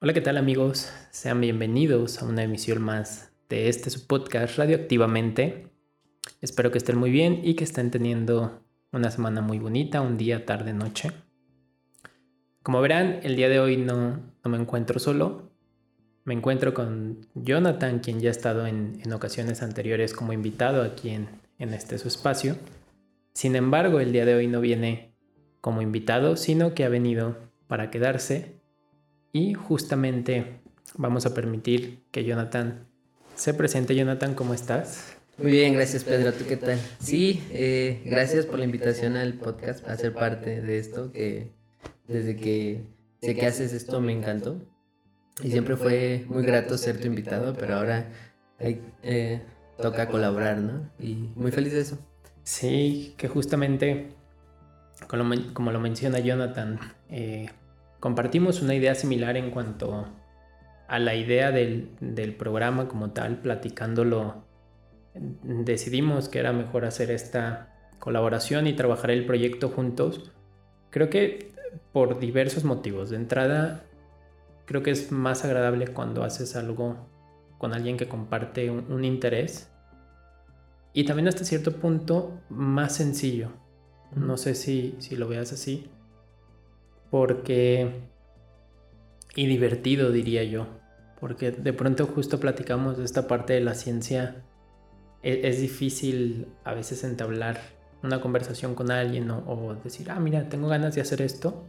Hola, ¿qué tal amigos? Sean bienvenidos a una emisión más de este su podcast Radioactivamente. Espero que estén muy bien y que estén teniendo una semana muy bonita, un día, tarde, noche. Como verán, el día de hoy no, no me encuentro solo. Me encuentro con Jonathan, quien ya ha estado en, en ocasiones anteriores como invitado aquí en, en este su espacio. Sin embargo, el día de hoy no viene como invitado, sino que ha venido para quedarse y justamente vamos a permitir que Jonathan se presente. Jonathan, ¿cómo estás? Muy bien, gracias Pedro. ¿Tú qué tal? Sí, eh, gracias por la invitación al podcast a ser parte de esto, que desde que sé que haces esto me encantó. Y siempre fue muy grato ser tu invitado, pero ahora eh, toca colaborar, ¿no? Y muy feliz de eso. Sí, que justamente, como lo, menciona Jonathan, eh, compartimos una idea similar en cuanto a la idea del, programa como tal, platicándolo, decidimos que era mejor hacer esta colaboración y trabajar el proyecto juntos. Creo que por diversos motivos. De entrada, creo que es más agradable cuando haces algo con alguien que comparte un, interés. Y también hasta cierto punto más sencillo. No sé si, si lo veas así porque... y divertido diría yo, porque de pronto justo platicamos de esta parte de la ciencia, e-, es, difícil a veces entablar una conversación con alguien o, decir, ah, mira, tengo ganas de hacer esto.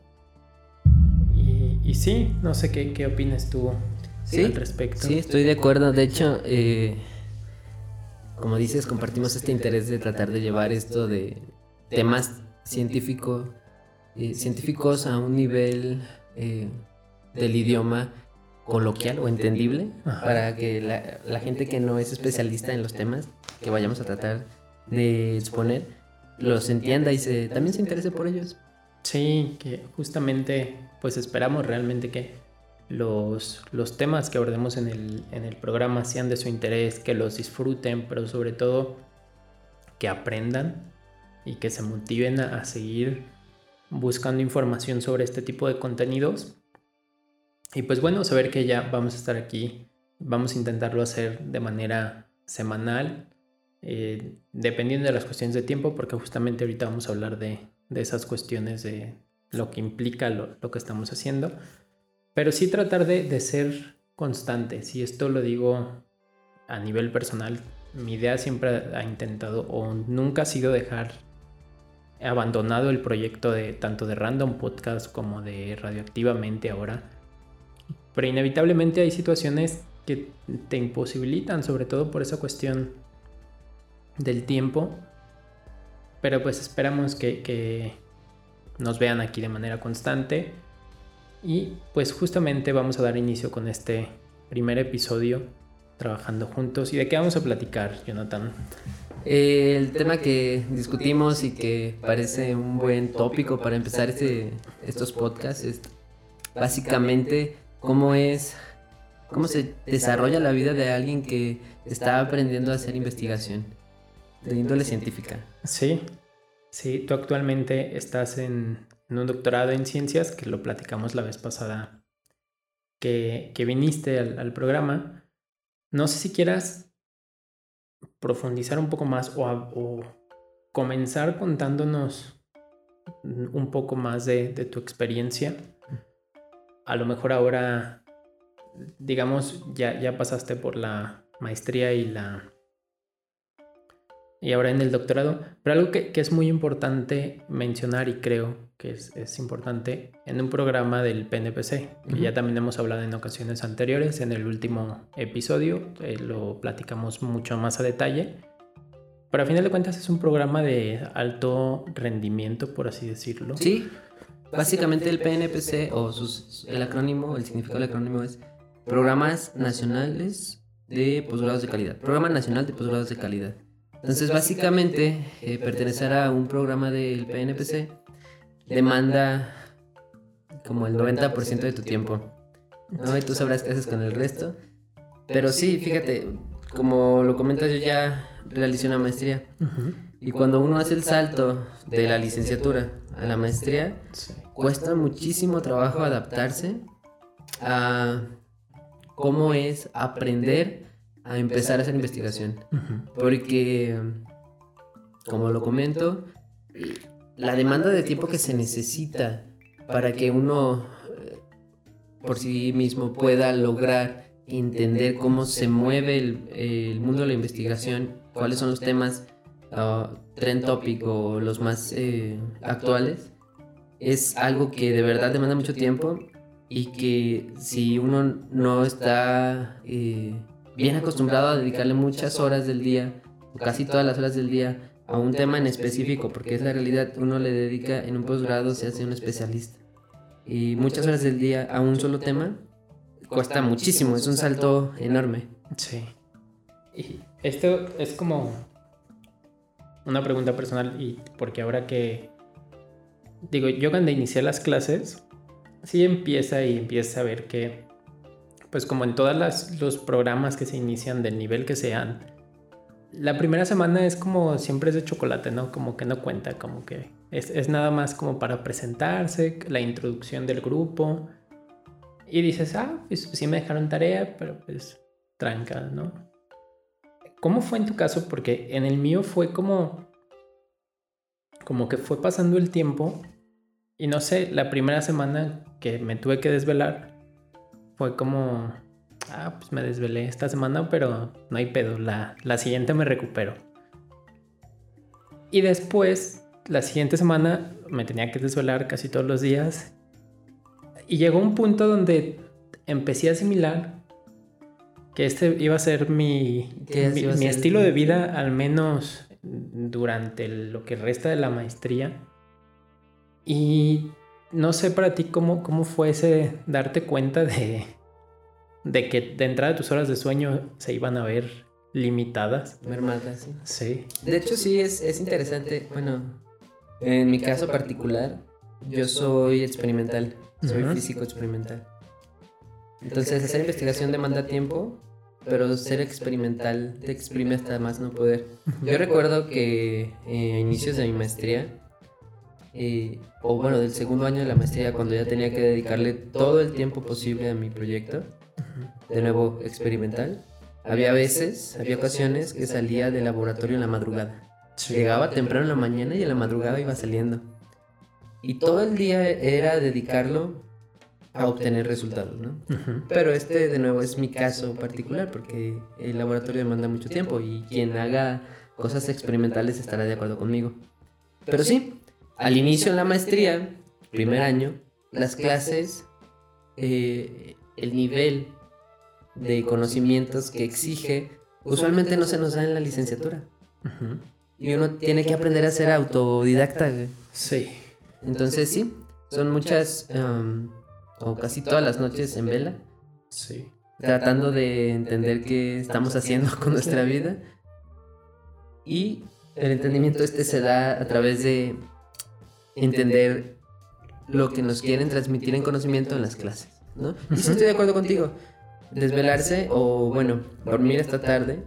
Y, sí, no sé qué, qué opinas tú al respecto. Sí, estoy de acuerdo. De hecho, eh, como dices, compartimos este interés de tratar de llevar esto de temas científicos eh, científicos a un nivel eh, del idioma coloquial o entendible para que la, gente que no es especialista en los temas que vayamos a tratar de exponer los entienda y se, también se interese por ellos. Sí, que justamente pues esperamos realmente que los, los temas que abordemos en el, en el programa sean de su interés, que los disfruten, pero sobre todo que aprendan y que se motiven a seguir buscando información sobre este tipo de contenidos. Y pues bueno, saber que ya vamos a estar aquí, vamos a intentarlo hacer de manera semanal, eh, dependiendo de las cuestiones de tiempo, porque justamente ahorita vamos a hablar de, esas cuestiones de lo que implica lo, que estamos haciendo. Pero sí tratar de, de ser constantes, y esto lo digo a nivel personal, mi idea siempre ha intentado o nunca ha sido dejar abandonado el proyecto de tanto de Random Podcast como de Radioactivamente ahora. Pero inevitablemente hay situaciones que te imposibilitan, sobre todo por esa cuestión del tiempo. Pero pues esperamos que, que nos vean aquí de manera constante. Y pues justamente vamos a dar inicio con este primer episodio trabajando juntos. ¿Y de qué vamos a platicar, Jonathan? El tema que discutimos y que parece un buen tópico para empezar este, estos podcasts es básicamente cómo es, cómo se desarrolla la vida de alguien que está aprendiendo a hacer investigación de índole científica. Sí, sí, tú actualmente estás en, un doctorado en ciencias, que lo platicamos la vez pasada que, viniste al, al programa. No sé si quieras profundizar un poco más o, comenzar contándonos un poco más de, tu experiencia. A lo mejor ahora, digamos, ya, ya pasaste por la maestría y la y ahora en el doctorado. Pero algo que, es muy importante mencionar y creo que es, importante en un programa del PNPC, que ya también hemos hablado en ocasiones anteriores, en el último episodio eh, lo platicamos mucho más a detalle. Pero a final de cuentas es un programa de alto rendimiento, por así decirlo. Sí, básicamente el PNPC o el acrónimo, el significado del acrónimo es Programas Nacionales de Posgrados de Calidad. Programa Nacional de Posgrados de Calidad. Entonces, básicamente, eh, pertenecer a un programa del PNPC demanda como el 90% de tu tiempo. ¿no? Y tú sabrás qué haces con el resto. Pero sí, fíjate, como lo comentas, yo ya realicé una maestría. Y cuando uno hace el salto de la licenciatura a la maestría, cuesta muchísimo trabajo adaptarse a cómo es aprender a empezar a hacer investigación. Porque, como lo comento, la demanda de tiempo que se necesita para que uno eh, por sí mismo pueda lograr entender cómo se mueve el, mundo de la investigación, cuáles son los temas uh, trend topic o los más eh, actuales, es algo que de verdad demanda mucho tiempo y que si uno no está eh, bien acostumbrado a dedicarle muchas horas del día, o casi todas las horas del día, a un tema en específico, porque es la realidad, uno le dedica en un posgrado, se hace un especialista. Y muchas horas del día a un solo tema cuesta muchísimo, es un salto enorme. Sí. Esto es como una pregunta personal y porque ahora que digo, yo cuando inicié las clases, sí empieza y empieza a ver que, pues como en todos los programas que se inician del nivel que sean, la primera semana es como siempre es de chocolate, ¿no? Como que no cuenta, como que es, nada más como para presentarse, la introducción del grupo, y dices, ah, pues sí me dejaron tarea, pero pues tranca, ¿no? ¿Cómo fue en tu caso? Porque en el mío fue como, como que fue pasando el tiempo y no sé, la primera semana que me tuve que desvelar fue como, ah, pues me desvelé esta semana, pero no hay pedo, la, la siguiente me recupero. Y después, la siguiente semana me tenía que desvelar casi todos los días y llegó un punto donde empecé a asimilar que este iba a ser mi, mi, estilo de vida, al menos durante lo que resta de la maestría. Y no sé para ti cómo, cómo fue ese darte cuenta de, de que de entrada tus horas de sueño se iban a ver limitadas. Mermadas, sí. Sí. De hecho, sí, es, es interesante. Bueno, en mi caso particular, yo soy experimental. Soy físico experimental. Entonces, hacer investigación demanda tiempo, pero ser experimental te exprime hasta más no poder. Yo recuerdo que eh, a inicios de mi maestría, eh, o bueno, del segundo año de la maestría, cuando ya tenía que dedicarle todo el tiempo posible a mi proyecto, de nuevo experimental, había veces, había ocasiones que salía del laboratorio en la madrugada. Llegaba temprano en la mañana y en la madrugada iba saliendo. Y todo el día era dedicarlo a obtener resultados, ¿no? Pero este de nuevo es mi caso particular porque el laboratorio demanda mucho tiempo y quien haga cosas experimentales estará de acuerdo conmigo. Pero sí, al inicio en la maestría, primer año, las clases, eh, el nivel de conocimientos que exige, usualmente no se nos da en la licenciatura. Y uno tiene que aprender a ser autodidacta. Sí. Entonces sí, son muchas, o casi todas las noches en vela. Sí. Tratando de entender qué estamos haciendo con nuestra vida. Y el entendimiento este se da a través de entender lo que nos quieren transmitir en conocimiento en las clases, ¿no? Y sí estoy de acuerdo contigo. Desvelarse o, bueno, dormir esta tarde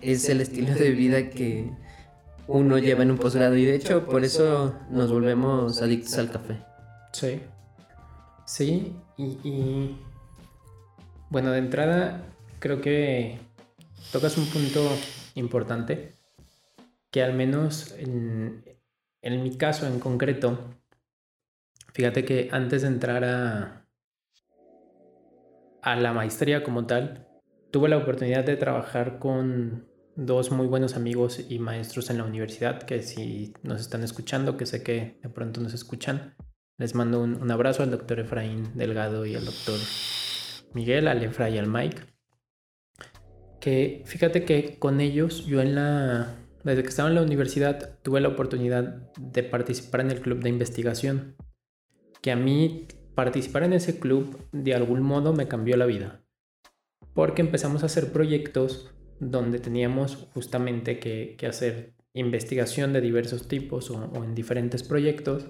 es el estilo de vida que uno lleva en un posgrado y de hecho por eso nos volvemos adictos al café. Sí. Sí, y, bueno, de entrada creo que tocas un punto importante que al menos en, en mi caso en concreto, fíjate que antes de entrar a, la maestría como tal, tuve la oportunidad de trabajar con dos muy buenos amigos y maestros en la universidad que si nos están escuchando, que sé que de pronto nos escuchan, les mando un, abrazo al doctor Efraín Delgado y al doctor Miguel, al Efra y al Mike. Que fíjate que con ellos yo en la... Desde que estaba en la universidad tuve la oportunidad de participar en el club de investigación. Que a mí participar en ese club de algún modo me cambió la vida. Porque empezamos a hacer proyectos donde teníamos justamente que, hacer investigación de diversos tipos o, en diferentes proyectos,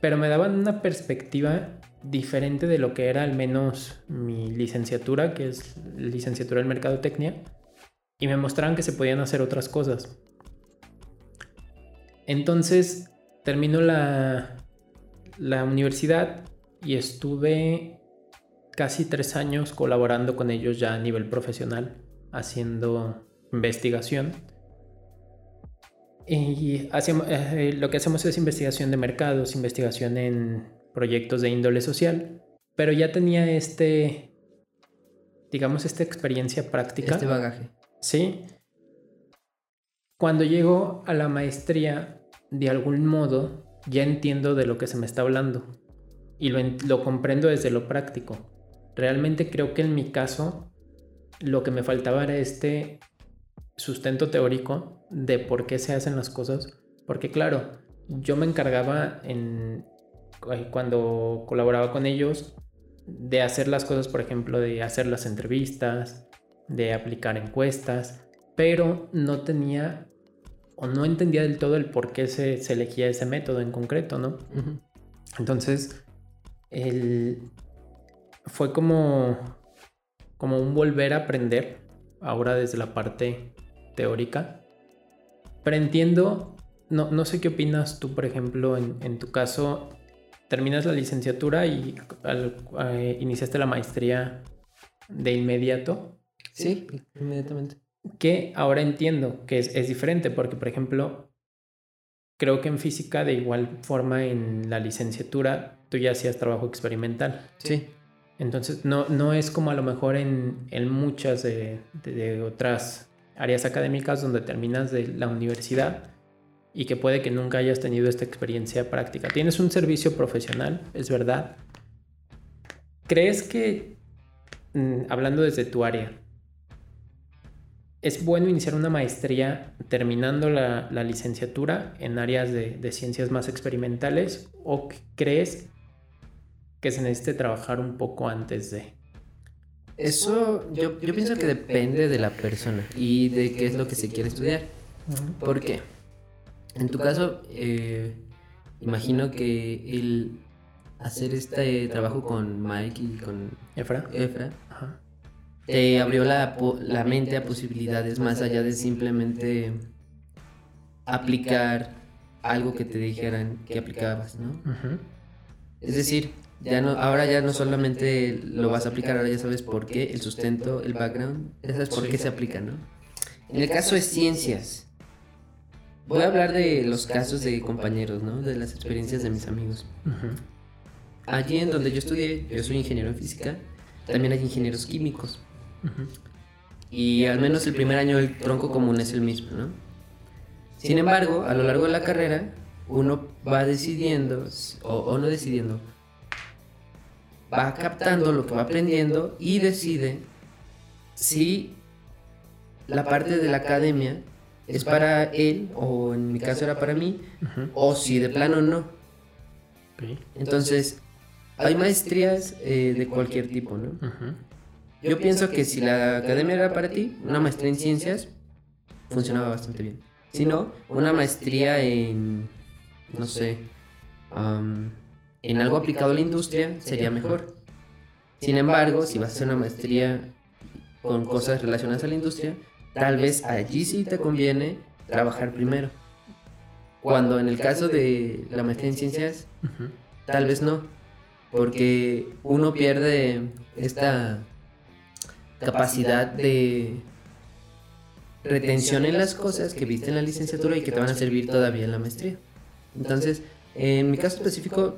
pero me daban una perspectiva diferente de lo que era al menos mi licenciatura, que es licenciatura en Mercadotecnia, y me mostraban que se podían hacer otras cosas. Entonces termino la, la universidad y estuve casi tres años colaborando con ellos ya a nivel profesional, haciendo investigación. Y hacemos, eh, lo que hacemos es investigación de mercados, investigación en proyectos de índole social, pero ya tenía este, digamos, esta experiencia práctica. Este bagaje. Sí. Cuando llego a la maestría, de algún modo, ya entiendo de lo que se me está hablando y lo, comprendo desde lo práctico. Realmente creo que en mi caso, lo que me faltaba era este sustento teórico de por qué se hacen las cosas. Porque claro, yo me encargaba en cuando colaboraba con ellos de hacer las cosas, por ejemplo, de hacer las entrevistas, de aplicar encuestas, pero no tenía o no entendía del todo el por qué se, elegía ese método en concreto, ¿no? Entonces, el, fue como, como un volver a aprender, ahora desde la parte teórica. Pero entiendo, no, no sé qué opinas tú, por ejemplo, en, tu caso, terminas la licenciatura y eh, iniciaste la maestría de inmediato. Sí, inmediatamente. Que ahora entiendo que es, es, diferente, porque, por ejemplo, creo que en física, de igual forma, en la licenciatura, tú ya hacías trabajo experimental. Sí. Entonces, no, no es como a lo mejor en, en muchas de, de otras áreas académicas donde terminas de la universidad y que puede que nunca hayas tenido esta experiencia práctica. Tienes un servicio profesional, es verdad. ¿Crees que, mm, hablando desde tu área, es bueno iniciar una maestría terminando la, licenciatura en áreas de, de, ciencias más experimentales o crees que se necesite trabajar un poco antes de? Eso yo, yo pienso que depende de la persona y de qué es lo que se quiere estudiar. ¿Por qué? En tu caso, eh, imagino que el hacer este trabajo con Mike y con Efra, Efra te abrió la, la, mente a posibilidades más allá de simplemente aplicar algo que te dijeran que aplicabas, ¿no? Es decir, ya no, ahora ya no solamente lo vas a aplicar, ahora ya sabes por qué, el sustento, el background, ya sabes por qué se aplica, ¿no? En el caso de ciencias, voy a hablar de los casos de compañeros, ¿no? De las experiencias de mis amigos. Allí en donde yo estudié, yo soy ingeniero en física, también hay ingenieros químicos. Y al menos el primer año el tronco común es el mismo, ¿no? Sin embargo, a lo largo de la carrera, uno va decidiendo, o, o no decidiendo, va captando lo que va aprendiendo y decide si la parte de la academia es para él, o en mi caso era para mí, o si de plano no. Entonces, hay maestrías eh, de cualquier tipo, ¿no? Yo pienso que si la academia era para ti, una maestría en ciencias funcionaba bastante bien. Si no, una maestría en, no sé, en algo aplicado a la industria sería mejor. Sin embargo, si vas a hacer una maestría con cosas relacionadas a la industria, tal vez allí sí te conviene trabajar primero. Cuando en el caso de la maestría en ciencias, tal vez no, porque uno pierde esta capacidad de retención en las cosas que viste en la licenciatura y que te van a servir todavía en la maestría. Entonces, en mi caso específico,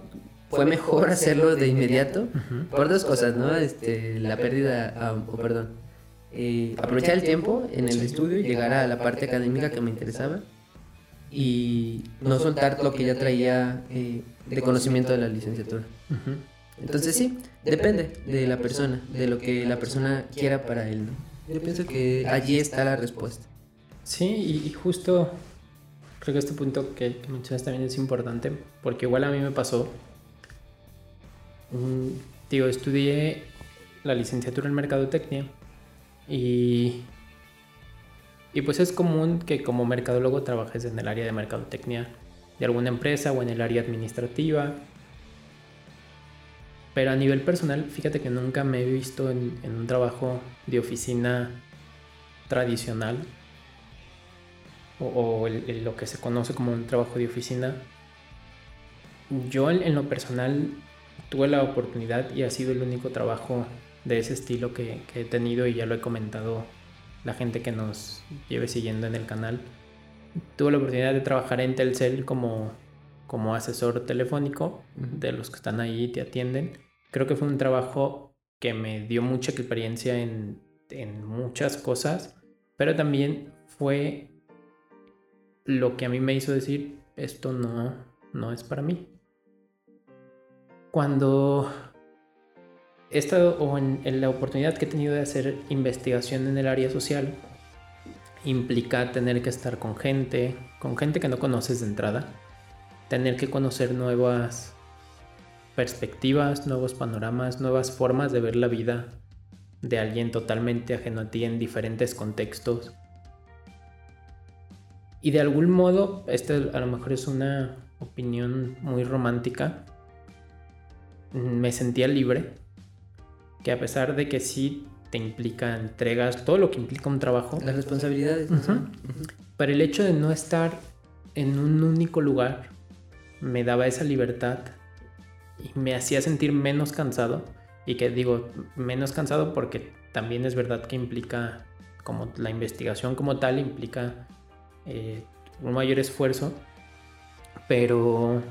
fue mejor hacerlo de inmediato por dos cosas, ¿no? Este, la pérdida, ah, o perdón, eh, aprovechar el tiempo en el estudio y llegar a la parte académica que me interesaba y no soltar lo que ya traía eh, de conocimiento de la licenciatura. Entonces sí, depende de la persona, de lo que la persona quiera para él, ¿no? Yo pienso que allí está la respuesta. Sí, y justo creo que este punto que, que mencionas también es importante, porque igual a mí me pasó digo, estudié la licenciatura en mercadotecnia y, y pues es común que como mercadólogo trabajes en el área de mercadotecnia de alguna empresa o en el área administrativa. Pero a nivel personal, fíjate que nunca me he visto en, un trabajo de oficina tradicional o, lo que se conoce como un trabajo de oficina. Yo en lo personal tuve la oportunidad y ha sido el único trabajo de ese estilo que, que he tenido y ya lo he comentado la gente que nos lleve siguiendo en el canal. Tuve la oportunidad de trabajar en Telcel como, como asesor telefónico de los que están ahí y te atienden. Creo que fue un trabajo que me dio mucha experiencia en, en muchas cosas, pero también fue lo que a mí me hizo decir, esto no, no es para mí. Cuando he estado o en, la oportunidad que he tenido de hacer investigación en el área social, implica tener que estar con gente, con gente que no conoces de entrada, tener que conocer nuevas perspectivas, nuevos panoramas, nuevas formas de ver la vida de alguien totalmente ajeno a ti en diferentes contextos. Y de algún modo, esta a lo mejor es una opinión muy romántica, me sentía libre, que a pesar de que sí te implica entregas, todo lo que implica un trabajo. Las responsabilidades. Pero el hecho de no estar en un único lugar me daba esa libertad y me hacía sentir menos cansado. Y que digo, menos cansado porque también es verdad que implica, como la investigación como tal, implica eh, un mayor esfuerzo. Pero,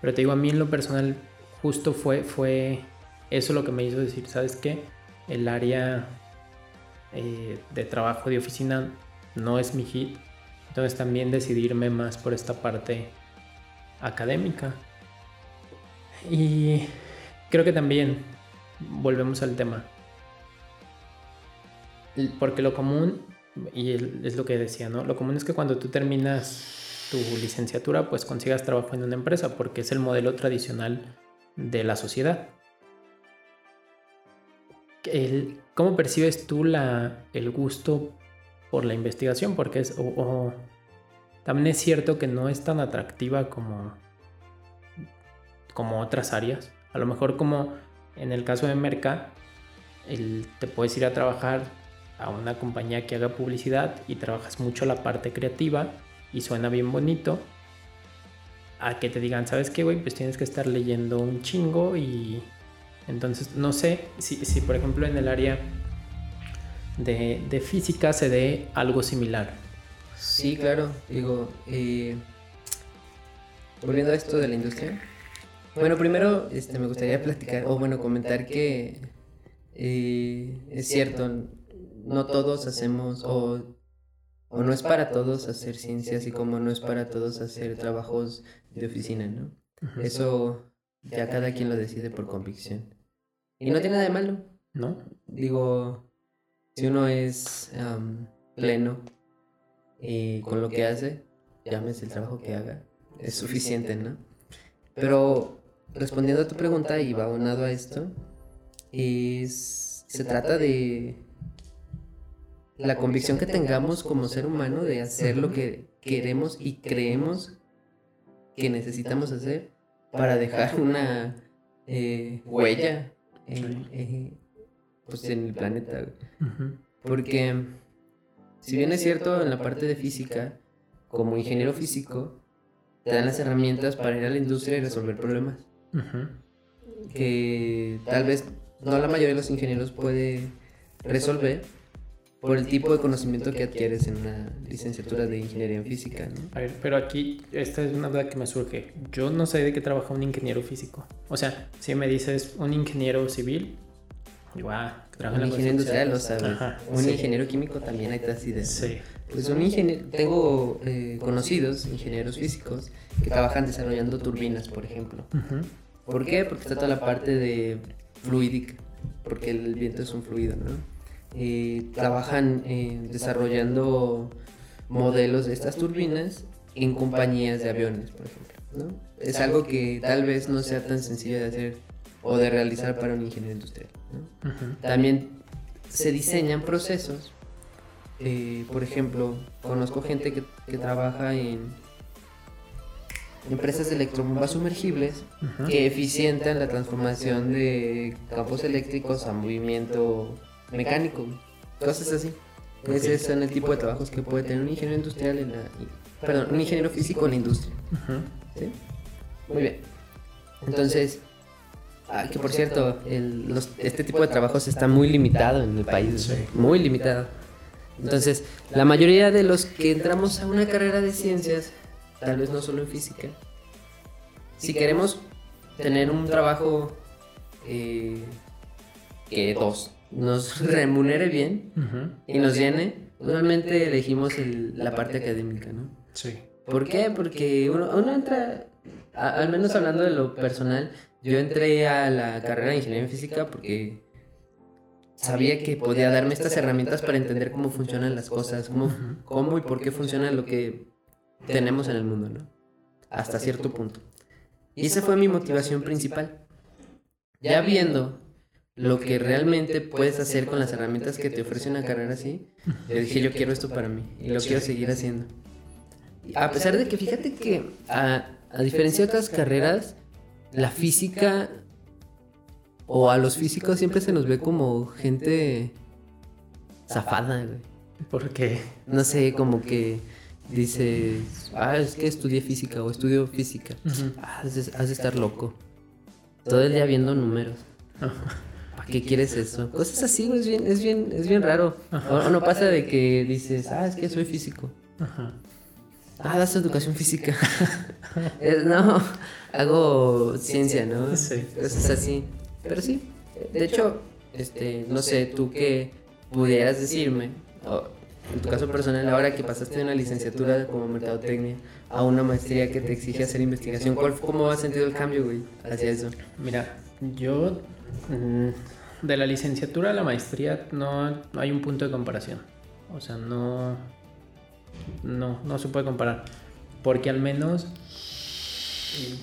pero te digo, a mí en lo personal justo fue, fue eso lo que me hizo decir, ¿sabes qué? El área eh, de trabajo de oficina no es mi hit. Entonces también decidirme más por esta parte académica. Y creo que también volvemos al tema. Porque lo común, y es lo que decía, ¿no? Lo común es que cuando tú terminas tu licenciatura, pues consigas trabajo en una empresa, porque es el modelo tradicional de la sociedad. El, ¿Cómo percibes tú la, el gusto por la investigación? Porque es, también es cierto que no es tan atractiva como, como otras áreas. A lo mejor como en el caso de Merca, te puedes ir a trabajar a una compañía que haga publicidad y trabajas mucho la parte creativa y suena bien bonito, a que te digan, ¿sabes qué, güey? Pues tienes que estar leyendo un chingo y entonces no sé si, si por ejemplo en el área de, de, física se dé algo similar. Sí, claro, digo, eh, volviendo a esto de la industria. Bueno, primero este, me gustaría platicar, o bueno, comentar que eh, es cierto, no todos hacemos, o o no es para todos hacer ciencia, así como no es para todos hacer trabajos de oficina, ¿no? Eso ya cada quien lo decide por convicción. Y no tiene nada de malo, ¿no? Digo, si uno es pleno y con lo que hace, llámese el trabajo que haga, es suficiente, ¿no? Pero respondiendo a tu pregunta y va unado a esto, es, se trata de la convicción que tengamos como ser humano de hacer lo que queremos y creemos que necesitamos hacer para dejar una eh, huella en, eh, pues en el planeta. Porque si bien es cierto en la parte de física, como ingeniero físico, te dan las herramientas para ir a la industria y resolver problemas. Que tal vez no la mayoría de los ingenieros puede resolver, por el tipo de conocimiento que adquieres en una licenciatura de ingeniería en física. ¿no? A ver, pero aquí esta es una duda que me surge. Yo no sé de qué trabaja un ingeniero físico. O sea, si me dices un ingeniero civil, ah, un ingeniero industrial, lo sabes. un ingeniero químico también hay así de. Sí. Pues un ingeniero, tengo eh, conocidos ingenieros físicos que trabajan desarrollando turbinas, por ejemplo. ¿Por qué? Porque está toda la parte de fluidic, porque el viento es un fluido, ¿no? Eh, trabajan eh, desarrollando modelos de estas turbinas en compañías de aviones, por ejemplo. ¿no? Es algo que tal vez no sea tan sencillo de hacer o de realizar para un ingeniero industrial. También se diseñan procesos. Eh, por ejemplo, conozco gente que, que, trabaja en empresas de electrobombas sumergibles que eficientan la transformación de campos eléctricos a movimiento mecánico, cosas así. Ese son el tipo de trabajos que puede tener un ingeniero industrial en la... Perdón, un ingeniero físico en la industria. ¿Sí? Muy bien. Entonces, ah, que por cierto, el- los- este tipo de trabajos está muy limitado en el país, Sí. muy limitado. Entonces, la mayoría de los que entramos a una carrera de ciencias, tal vez no solo en física, si queremos tener un trabajo eh, que dos nos remunere bien y nos llene, normalmente elegimos el- la parte académica, ¿no? Sí. ¿Por qué? Porque uno, uno entra, a- al menos hablando de lo personal, yo entré a la carrera de ingeniería en física porque sabía que podía darme estas herramientas para entender cómo funcionan las cosas, cómo, cómo y por qué funciona lo que tenemos en el mundo, ¿no? Hasta cierto punto. Y esa fue mi motivación principal. Ya viendo lo que realmente puedes hacer con las herramientas que te ofrece una carrera así, yo dije, yo quiero esto para mí y lo quiero seguir haciendo. A pesar de que fíjate que a, a diferencia de otras carreras, la física o a los físicos siempre se nos ve como gente zafada, güey. Porque No sé, como que dices, ah, es que estudié física o estudio física. Ujú. Ah, has de, has de estar loco. Todo el día viendo números. ¿Para qué quieres eso? Cosas así, güey, es bien, es bien, es bien raro. O, o no pasa de que dices, ah, es que soy físico. Ajá. Ah, das educación física. No, hago ciencia, ¿no? Sí. Cosas así. Pero sí. De hecho, este, no sé, tú que pudieras decirme, en tu caso personal, ahora que pasaste de una licenciatura como mercadotecnia a una maestría que te exige hacer investigación, ¿cuál, ¿cómo has sentido el cambio, güey, hacia eso? Mira, yo mm, de la licenciatura a la maestría no, no hay un punto de comparación. O sea, no, no, no se puede comparar. Porque al menos,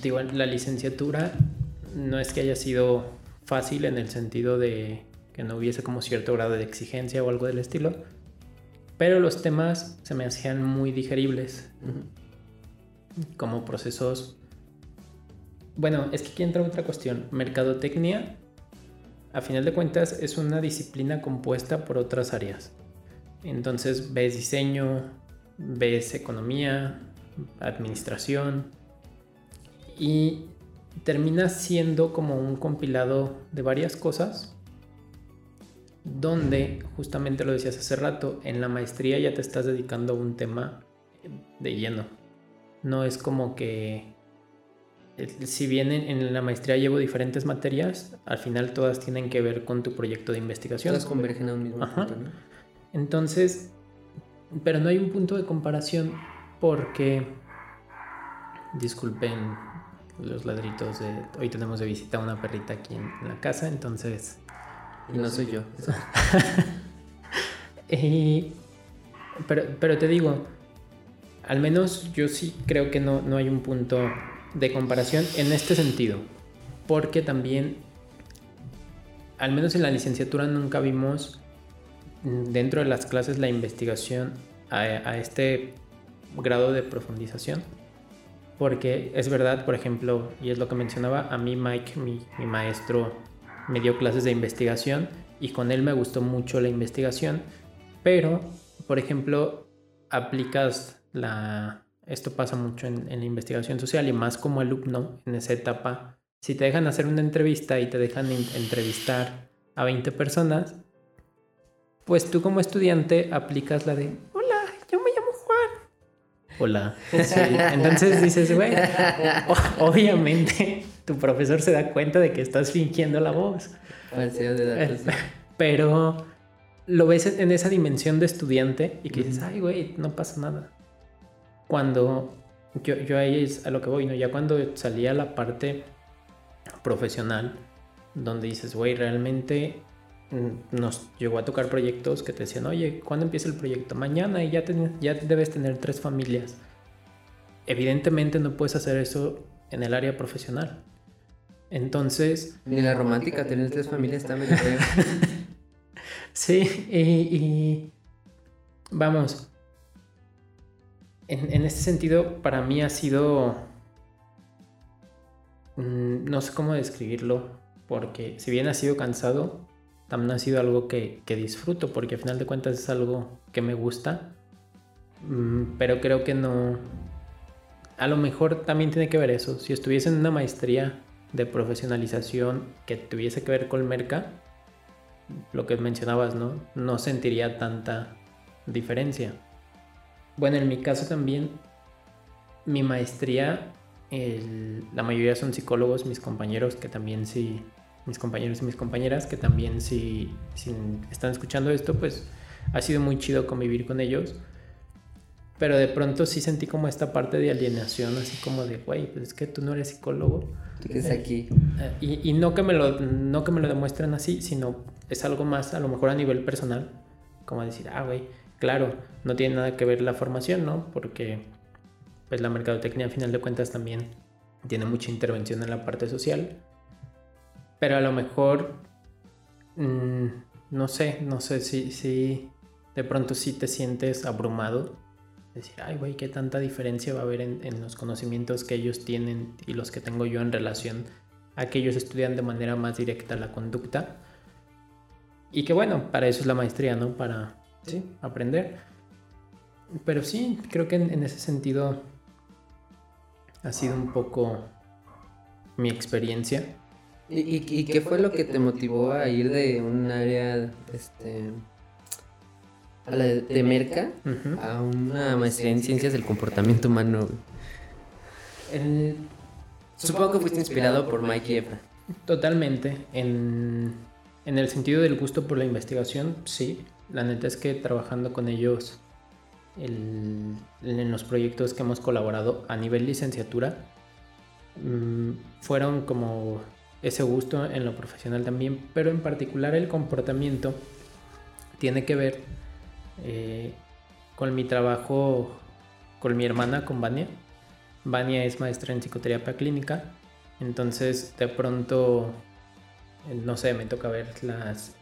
digo, la licenciatura no es que haya sido fácil en el sentido de que no hubiese como cierto grado de exigencia o algo del estilo. Pero los temas se me hacían muy digeribles como procesos. Bueno, es que aquí entra otra cuestión. Mercadotecnia, a final de cuentas, es una disciplina compuesta por otras áreas. Entonces ves diseño, ves economía, administración y termina siendo como un compilado de varias cosas donde justamente lo decías hace rato, en la maestría ya te estás dedicando a un tema de lleno. No es como que si bien en, la maestría llevo diferentes materias, al final todas tienen que ver con tu proyecto de investigación. Todas convergen a un mismo punto, ¿no? Entonces, pero no hay un punto de comparación porque, disculpen los ladritos de... Hoy tenemos de visita una perrita aquí en, en la casa, entonces... Y no soy yo. Eh, pero, pero te digo, al menos yo sí creo que no, no hay un punto de comparación en este sentido. Porque también, al menos en la licenciatura nunca vimos dentro de las clases la investigación a, este grado de profundización. Porque es verdad, por ejemplo, y es lo que mencionaba, a mí Mike, mi, maestro, me dio clases de investigación y con él me gustó mucho la investigación, pero, por ejemplo, aplicas la... Esto pasa mucho en, en la investigación social y más como alumno en esa etapa. Si te dejan hacer una entrevista y te dejan entrevistar a 20 personas, pues tú como estudiante aplicas la de, hola, yo me llamo Juan. Hola. Sí, Entonces dices, güey, obviamente tu profesor se da cuenta de que estás fingiendo la voz. Falseo de datos. sí. Pero lo ves en esa dimensión de estudiante y que dices, ay, güey, no pasa nada. Cuando yo, yo ahí es a lo que voy, ¿no? Ya cuando salía la parte profesional, donde dices, güey, realmente nos llegó a tocar proyectos que te decían, oye, ¿cuándo empieza el proyecto? Mañana y ya, ten- ya debes tener tres familias. Evidentemente no puedes hacer eso en el área profesional. Entonces, Ni la romántica, tener tres familias feo. Sí, y, y vamos, en, en este sentido para mí ha sido, mm, no sé cómo describirlo, porque si bien ha sido cansado, también ha sido algo que, que disfruto, porque al final de cuentas es algo que me gusta, Mm, pero creo que no, a lo mejor también tiene que ver eso, si estuviese en una maestría de profesionalización que tuviese que ver con merca, lo que mencionabas, ¿no? No sentiría tanta diferencia. Bueno, en mi caso también, mi maestría, la mayoría son psicólogos, mis compañeros que también sí, mis compañeros y mis compañeras que también sí, si están escuchando esto, pues ha sido muy chido convivir con ellos. Pero de pronto sí sentí como esta parte de alienación, así como de, güey, pues es que tú no eres psicólogo. ¿Tú qué es aquí? Eh, y, y, no, que me lo, no que me lo demuestren así, sino es algo más, a lo mejor a nivel personal, como decir, ah, güey, claro, no tiene nada que ver la formación, ¿no? Porque pues la mercadotecnia a final de cuentas también tiene mucha intervención en la parte social. Pero a lo mejor, mm, no sé, no sé si, si de pronto sí te sientes abrumado. Decir, ay, güey, qué tanta diferencia va a haber en, en los conocimientos que ellos tienen y los que tengo yo en relación a que ellos estudian de manera más directa la conducta. Y que bueno, para eso es la maestría, ¿no? Para aprender. Pero sí, creo que en, ese sentido ha sido un poco mi experiencia. ¿Y, qué fue lo que te motivó a ir de un área este, a la de Merca a una maestría en ciencias del comportamiento humano? Supongo que fuiste inspirado por Mike y Totalmente. En, en el sentido del gusto por la investigación, sí. La neta es que trabajando con ellos en los proyectos que hemos colaborado a nivel licenciatura, mm, fueron como ese gusto en lo profesional también, pero en particular el comportamiento tiene que ver eh, con mi trabajo con mi hermana, con Vania. Vania es maestra en psicoterapia clínica, entonces de pronto, no sé, me toca ver las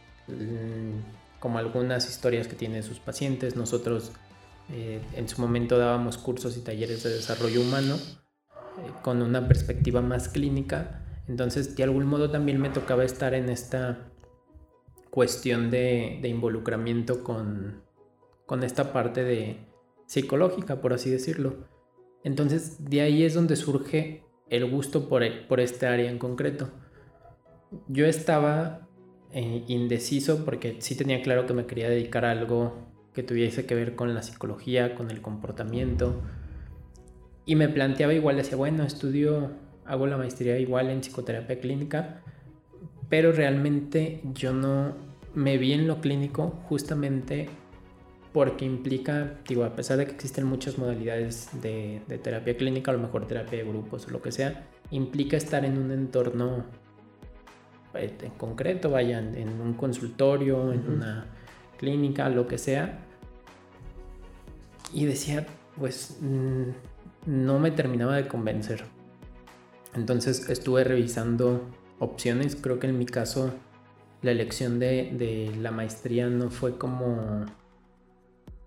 como algunas historias que tienen sus pacientes. Nosotros eh, en su momento dábamos cursos y talleres de desarrollo humano eh, con una perspectiva más clínica. Entonces, de algún modo también me tocaba estar en esta cuestión de, involucramiento con, con esta parte de psicológica, por así decirlo. Entonces, de ahí es donde surge el gusto por, por este área en concreto. Yo estaba eh, indeciso porque sí tenía claro que me quería dedicar a algo que tuviese que ver con la psicología, con el comportamiento. Y me planteaba igual, decía, bueno, estudio, hago la maestría igual en psicoterapia clínica, pero realmente yo no me vi en lo clínico justamente porque implica, digo, a pesar de que existen muchas modalidades de, de terapia clínica, a lo mejor terapia de grupos o lo que sea, implica estar en un entorno eh, en concreto, vayan en un consultorio, en una clínica, lo que sea. Y decía, pues mm, no me terminaba de convencer. Entonces estuve revisando opciones. Creo que en mi caso la elección de, la maestría no fue como...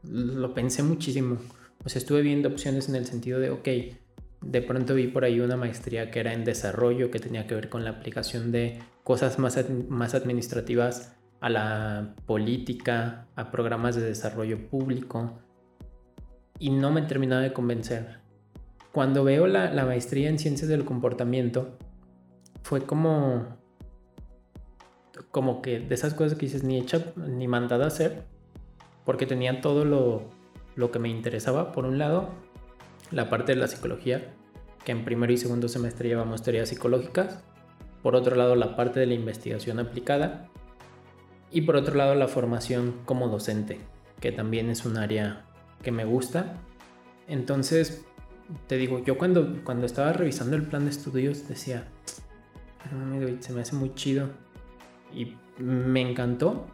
Lo pensé muchísimo. O sea, estuve viendo opciones en el sentido de, ok, de pronto vi por ahí una maestría que era en desarrollo, que tenía que ver con la aplicación de cosas más, más administrativas a la política, a programas de desarrollo público, y no me terminaba de convencer. Cuando veo la, la maestría en ciencias del comportamiento, fue como, como que de esas cosas que dices ni hecha ni mandada a hacer, porque tenía todo lo, lo que me interesaba, por un lado, la parte de la psicología, que en primero y segundo semestre llevamos teorías psicológicas, por otro lado la parte de la investigación aplicada. Y por otro lado la formación como docente, que también es un área que me gusta. Entonces, te digo, yo cuando, cuando estaba revisando el plan de estudios decía, se me hace muy chido y me encantó.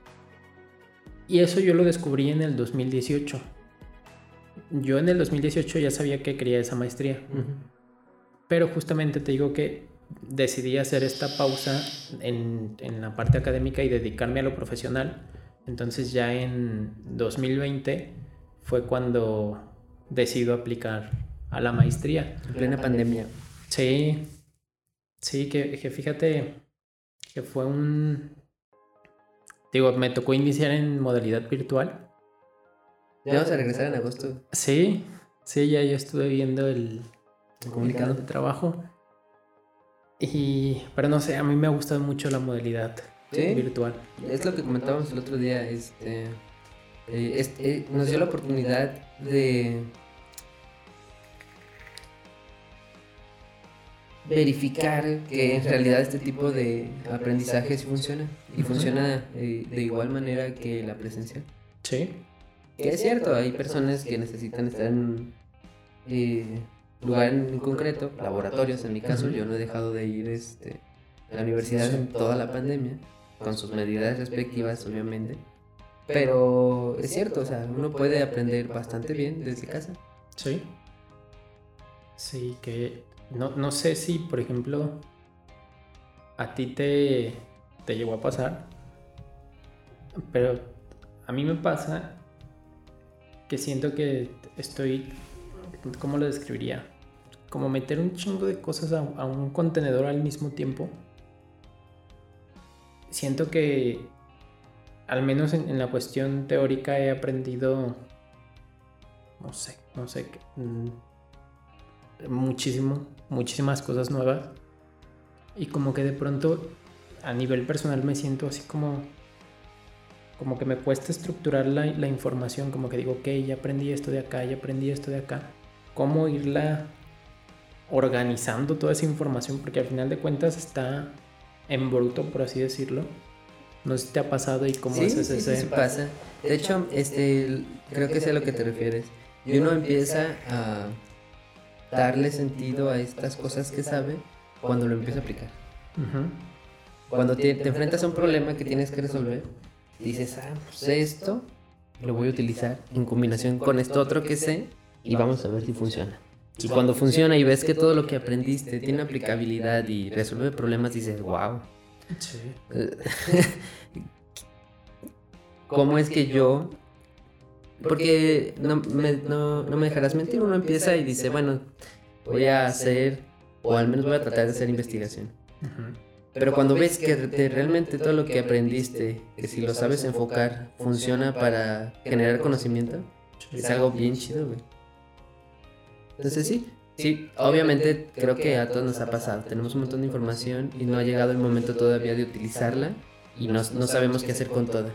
Y eso yo lo descubrí en el 2018. Yo en el 2018 ya sabía que quería esa maestría. Pero justamente te digo que decidí hacer esta pausa en, la parte académica y dedicarme a lo profesional. Entonces ya en 2020 fue cuando decido aplicar a la maestría. En plena pandemia. Sí, sí, que, fíjate que fue un... Digo, me tocó iniciar en modalidad virtual. ¿Ya vas a regresar en agosto? Sí, sí, ya yo estuve viendo el, comunicado de trabajo. Y, pero no sé, a mí me ha gustado mucho la modalidad virtual. Es lo que comentábamos el otro día, este, eh, este nos dio la oportunidad de verificar que en realidad este tipo de aprendizaje sí funciona y funciona eh, de igual manera que la presencial. Sí. Que es cierto, hay personas que necesitan estar en eh, lugar en concreto, laboratorios en mi caso, yo no he dejado de ir este, a la universidad en toda la pandemia, con sus medidas respectivas obviamente, pero es cierto, o sea, uno puede aprender bastante bien desde casa. Sí. Sí, que no, no sé si, por ejemplo, a ti te, te llegó a pasar, pero a mí me pasa que siento que estoy, ¿cómo lo describiría? Como meter un chingo de cosas a, un contenedor al mismo tiempo. Siento que, al menos en, la cuestión teórica, he aprendido, no sé, no sé, mm, muchísimo, muchísimas cosas nuevas. Y como que de pronto a nivel personal me siento así como como que me cuesta estructurar la, la, información, como que digo, ok, ya aprendí esto de acá, ya aprendí esto de acá. ¿Cómo irla organizando toda esa información? Porque al final de cuentas está en bruto, por así decirlo. No sé si te ha pasado y cómo sí, haces sí, ese... Sí, pasa. De hecho, este, creo que sé a lo que te refieres. Y uno empieza a darle sentido a estas cosas que sabe cuando lo empieza a aplicar. Cuando te, enfrentas a un problema que tienes que resolver, dices, ah, pues esto lo voy a utilizar en combinación con esto otro que sé y vamos a ver si funciona. Y cuando funciona y ves que todo lo que aprendiste tiene aplicabilidad y resuelve problemas, dices, wow. Sí. ¿Cómo es que yo porque no me, no, no me dejarás mentir, uno empieza y dice, bueno, voy a hacer, o al menos voy a tratar de hacer investigación. Pero cuando ves que realmente todo lo que aprendiste, que si lo sabes enfocar, funciona para generar conocimiento, es algo bien chido, güey. Entonces sí, sí, obviamente creo que a todos nos ha pasado. Tenemos un montón de información y no ha llegado el momento todavía de utilizarla y no, no sabemos qué hacer con toda.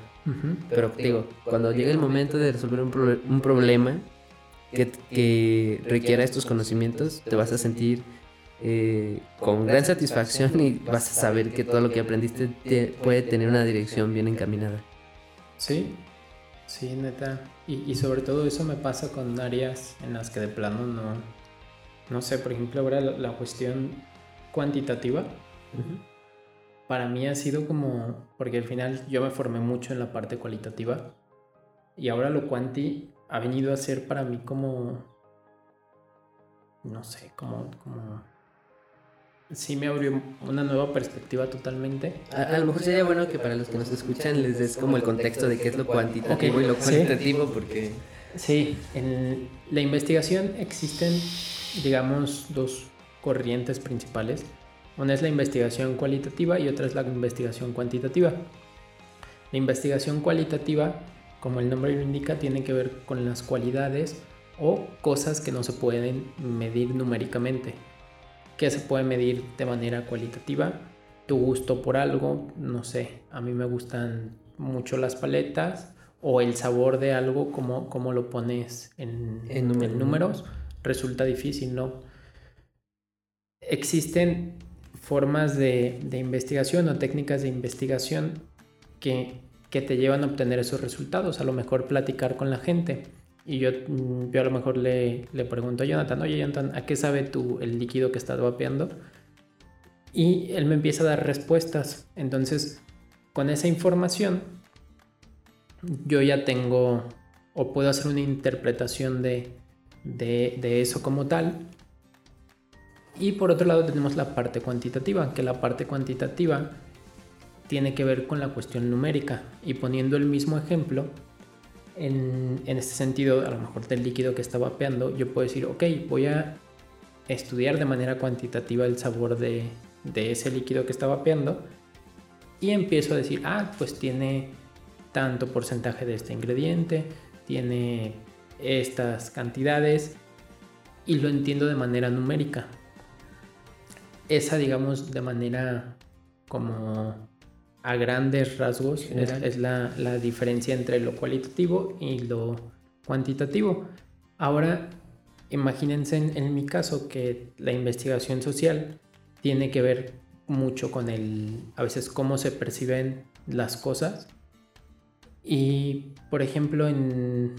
Pero digo, cuando llegue el momento de resolver un, un problema que, que, requiera estos conocimientos, te vas a sentir eh, con gran satisfacción y vas a saber que todo lo que aprendiste puede tener una dirección bien encaminada. Sí, sí, neta. Y, y, sobre todo eso me pasa con áreas en las que de plano no, no sé, por ejemplo, ahora la, cuestión cuantitativa para mí ha sido como, porque al final yo me formé mucho en la parte cualitativa y ahora lo cuanti ha venido a ser para mí como, no sé, como, como, sí me abrió una nueva perspectiva totalmente. A, lo mejor sería bueno que para los que nos escuchan les des como el contexto de qué es lo cuantitativo y lo cualitativo, porque... Sí, en la investigación existen, digamos, dos corrientes principales. Una es la investigación cualitativa y otra es la investigación cuantitativa. La investigación cualitativa, como el nombre lo indica, tiene que ver con las cualidades o cosas que no se pueden medir numéricamente. ¿Qué se puede medir de manera cualitativa? Tu gusto por algo, no sé, a mí me gustan mucho las paletas o el sabor de algo, como, como lo pones en, en números, resulta difícil, ¿no? Existen formas de, investigación o técnicas de investigación que, te llevan a obtener esos resultados. A lo mejor platicar con la gente. Y yo, yo a lo mejor le, pregunto a Jonathan, oye Jonathan, ¿a qué sabe tú el líquido que estás vapeando? Y él me empieza a dar respuestas. Entonces, con esa información, yo ya tengo o puedo hacer una interpretación de, de eso como tal y por otro lado tenemos la parte cuantitativa, que la parte cuantitativa tiene que ver con la cuestión numérica. Y poniendo el mismo ejemplo, en, este sentido, a lo mejor del líquido que está vapeando, yo puedo decir, ok, voy a estudiar de manera cuantitativa el sabor de, de ese líquido que está vapeando. Y empiezo a decir, ah, pues tiene tanto porcentaje de este ingrediente, tiene estas cantidades y lo entiendo de manera numérica esa, digamos, de manera como a grandes rasgos, es, la, diferencia entre lo cualitativo y lo cuantitativo. Ahora, imagínense en, mi caso que la investigación social tiene que ver mucho con el, a veces, cómo se perciben las cosas. Y, por ejemplo, en,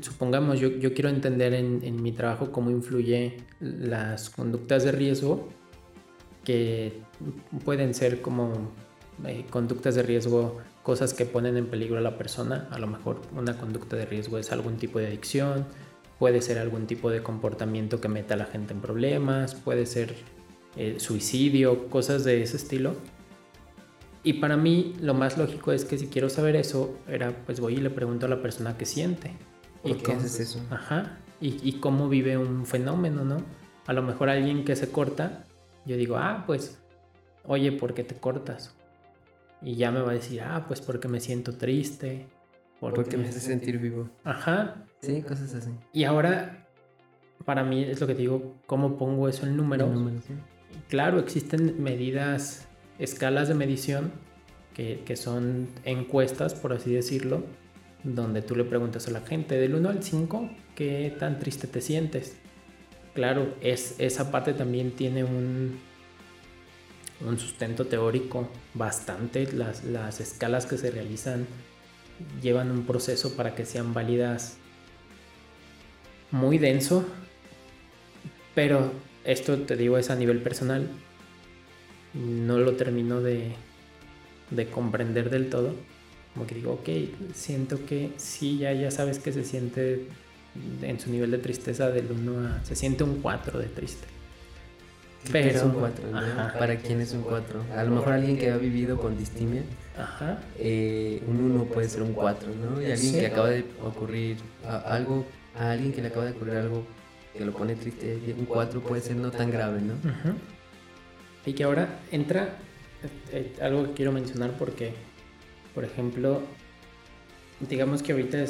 supongamos, yo, quiero entender en, mi trabajo cómo influye las conductas de riesgo que pueden ser como eh, conductas de riesgo, cosas que ponen en peligro a la persona. A lo mejor una conducta de riesgo es algún tipo de adicción, puede ser algún tipo de comportamiento que meta a la gente en problemas, puede ser eh, suicidio, cosas de ese estilo. Y para mí lo más lógico es que si quiero saber eso, era pues voy y le pregunto a la persona qué siente. ¿Y qué haces eso? Ajá. Y, y cómo vive un fenómeno, ¿no? A lo mejor alguien que se corta yo digo, ah, pues, oye, ¿por qué te cortas? Y ya me va a decir, ah, pues porque me siento triste. Porque, me hace sentir vivo. Ajá. Sí, cosas así. Y ahora, para mí es lo que te digo, ¿cómo pongo eso en números? Claro, existen medidas, escalas de medición que, que, son encuestas, por así decirlo, donde tú le preguntas a la gente del 1 al 5, ¿qué tan triste te sientes? claro, es, esa parte también tiene un, un sustento teórico bastante. Las, las escalas que se realizan llevan un proceso para que sean válidas muy denso, pero esto te digo es a nivel personal. No lo termino de, de comprender del todo. Como que digo, ok, siento que sí, ya, ya sabes que se siente en su nivel de tristeza del 1 a... Se siente un 4 de triste. Pero... Es un 4, ¿Para quién es un 4? A lo mejor alguien que ha vivido con distimia. Ajá. Eh, un 1 puede ser un 4, ¿no? Y alguien que acaba de ocurrir algo... A alguien que le acaba de ocurrir algo que lo pone triste, un 4 puede ser no tan grave, ¿no? Y que ahora entra eh, eh, algo que quiero mencionar porque, por ejemplo, digamos que ahorita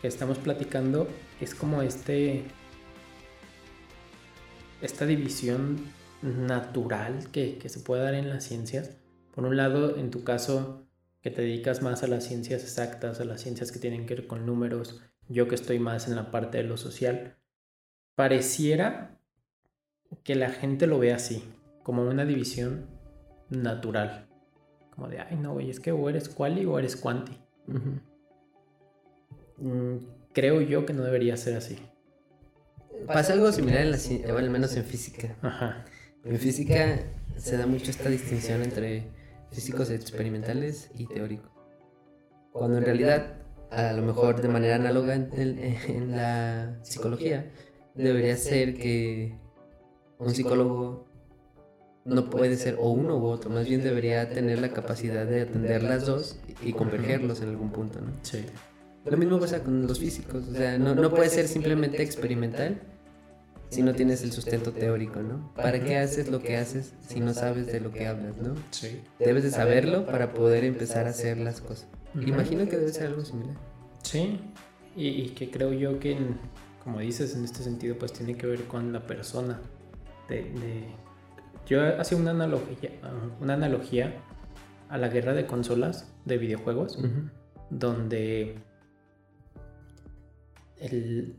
que estamos platicando es como este esta división natural que, se puede dar en las ciencias. Por un lado, en tu caso, que te dedicas más a las ciencias exactas, a las ciencias que tienen que ver con números, yo que estoy más en la parte de lo social, pareciera que la gente lo ve así, como una división natural. Como de, ay, no, güey, es que o eres quali o eres quanti. Mm, creo yo que no debería ser así. Pasa algo similar en la al menos en física. Ajá. En física se da mucho esta distinción entre físicos experimentales y teóricos. Cuando en realidad, a lo mejor de manera análoga en, la psicología, debería ser que un psicólogo no puede ser o uno u otro, más bien debería tener la capacidad de atender las dos y convergerlos en algún punto, ¿no? Sí. Lo mismo pasa con los físicos, o sea, no, no puede ser simplemente experimental si no tienes el sustento teórico, ¿no? ¿Para qué haces lo que haces si no sabes de lo que hablas, ¿no? Sí. Debes de saberlo para poder empezar a hacer las cosas. Imagino que debe ser algo similar. Sí, y, que creo yo que, como dices, en este sentido, pues tiene que ver con la persona. De, Yo hacía una analogía, una analogía a la guerra de consolas de videojuegos, donde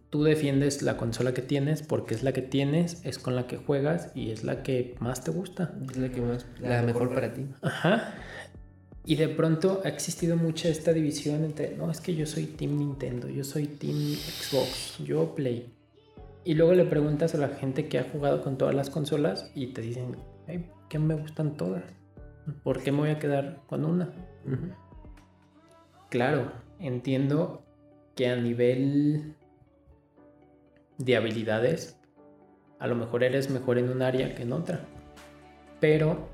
tú defiendes la consola que tienes porque es la que tienes, es con la que juegas y es la que más te gusta. Es la que más, la mejor para ti. Ajá. Y de pronto ha existido mucha esta división entre, no, es que yo soy Team Nintendo, yo soy Team Xbox, yo Play. Y luego le preguntas a la gente que ha jugado con todas las consolas y te dicen, hey, ¿qué me gustan todas? ¿Por qué me voy a quedar con una? Claro, entiendo que a nivel de habilidades, a lo mejor eres mejor en un área que en otra. Pero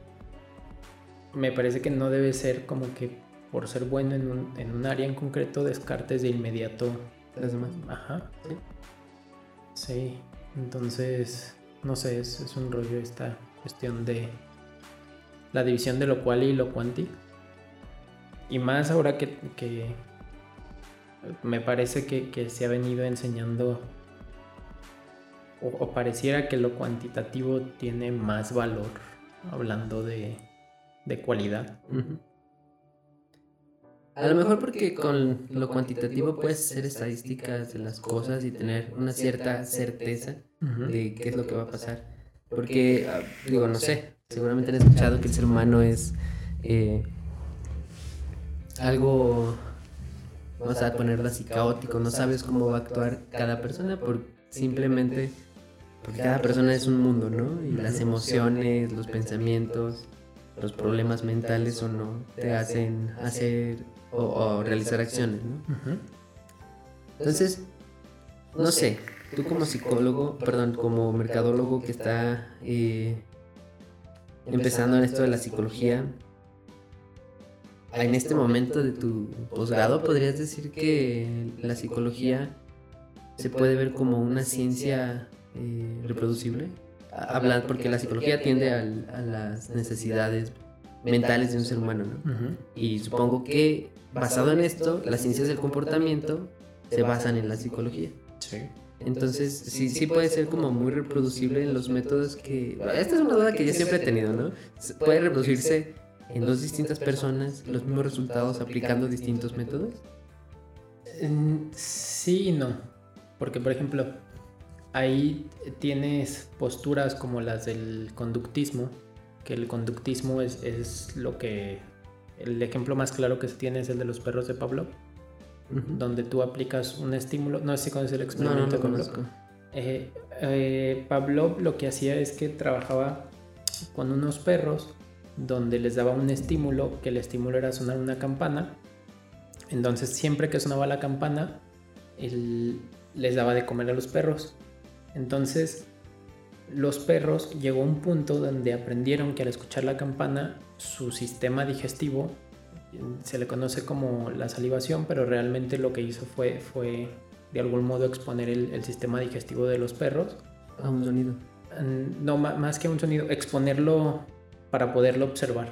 me parece que no debe ser como que por ser bueno en un, área en concreto descartes de inmediato las demás. Ajá. Sí. Entonces, no sé, es, un rollo esta cuestión de la división de lo cual y lo cuanti. Y más ahora que me parece que, se ha venido enseñando o, pareciera que lo cuantitativo tiene más valor, hablando de, de cualidad. A lo mejor porque con lo cuantitativo puedes hacer estadísticas de las cosas y tener una cierta certeza de qué es lo que va a pasar. Porque, ah, digo, no sé, seguramente han escuchado que el ser humano es eh, algo, vamos a ponerlo así, caótico. No sabes cómo va a actuar cada persona por simplemente porque cada persona es un mundo, ¿no? Y las emociones, los pensamientos, los problemas mentales o no te hacen hacer o, realizar acciones, ¿no? Entonces, no sé, tú como psicólogo, perdón, como mercadólogo que está eh, empezando en esto de la psicología, en este momento de tu posgrado, ¿podrías decir que la psicología se puede ver como una ciencia eh, reproducible? Hablando, porque la psicología atiende a, las necesidades mentales de un ser humano, ¿no? Y supongo que basado en esto, las ciencias del comportamiento se basan en la psicología. Sí. Entonces, sí, sí puede ser como muy reproducible en los métodos que... Esta es una duda que yo siempre he tenido, ¿no? ¿Puede reproducirse en dos distintas personas los mismos resultados aplicando distintos métodos? Sí y no. Porque, por ejemplo, ahí tienes posturas como las del conductismo, que el conductismo es, es lo que... El ejemplo más claro que se tiene es el de los perros de Pablo donde tú aplicas un estímulo. No sé si conoces el experimento. No, no eh, eh, Pablo lo que hacía es que trabajaba con unos perros donde les daba un estímulo, que el estímulo era sonar una campana. Entonces siempre que sonaba la campana, él les daba de comer a los perros. Entonces los perros llegó a un punto donde aprendieron que al escuchar la campana su sistema digestivo se le conoce como la salivación, pero realmente lo que hizo fue, fue de algún modo exponer el, sistema digestivo de los perros. A un sonido. No, más que un sonido, exponerlo para poderlo observar.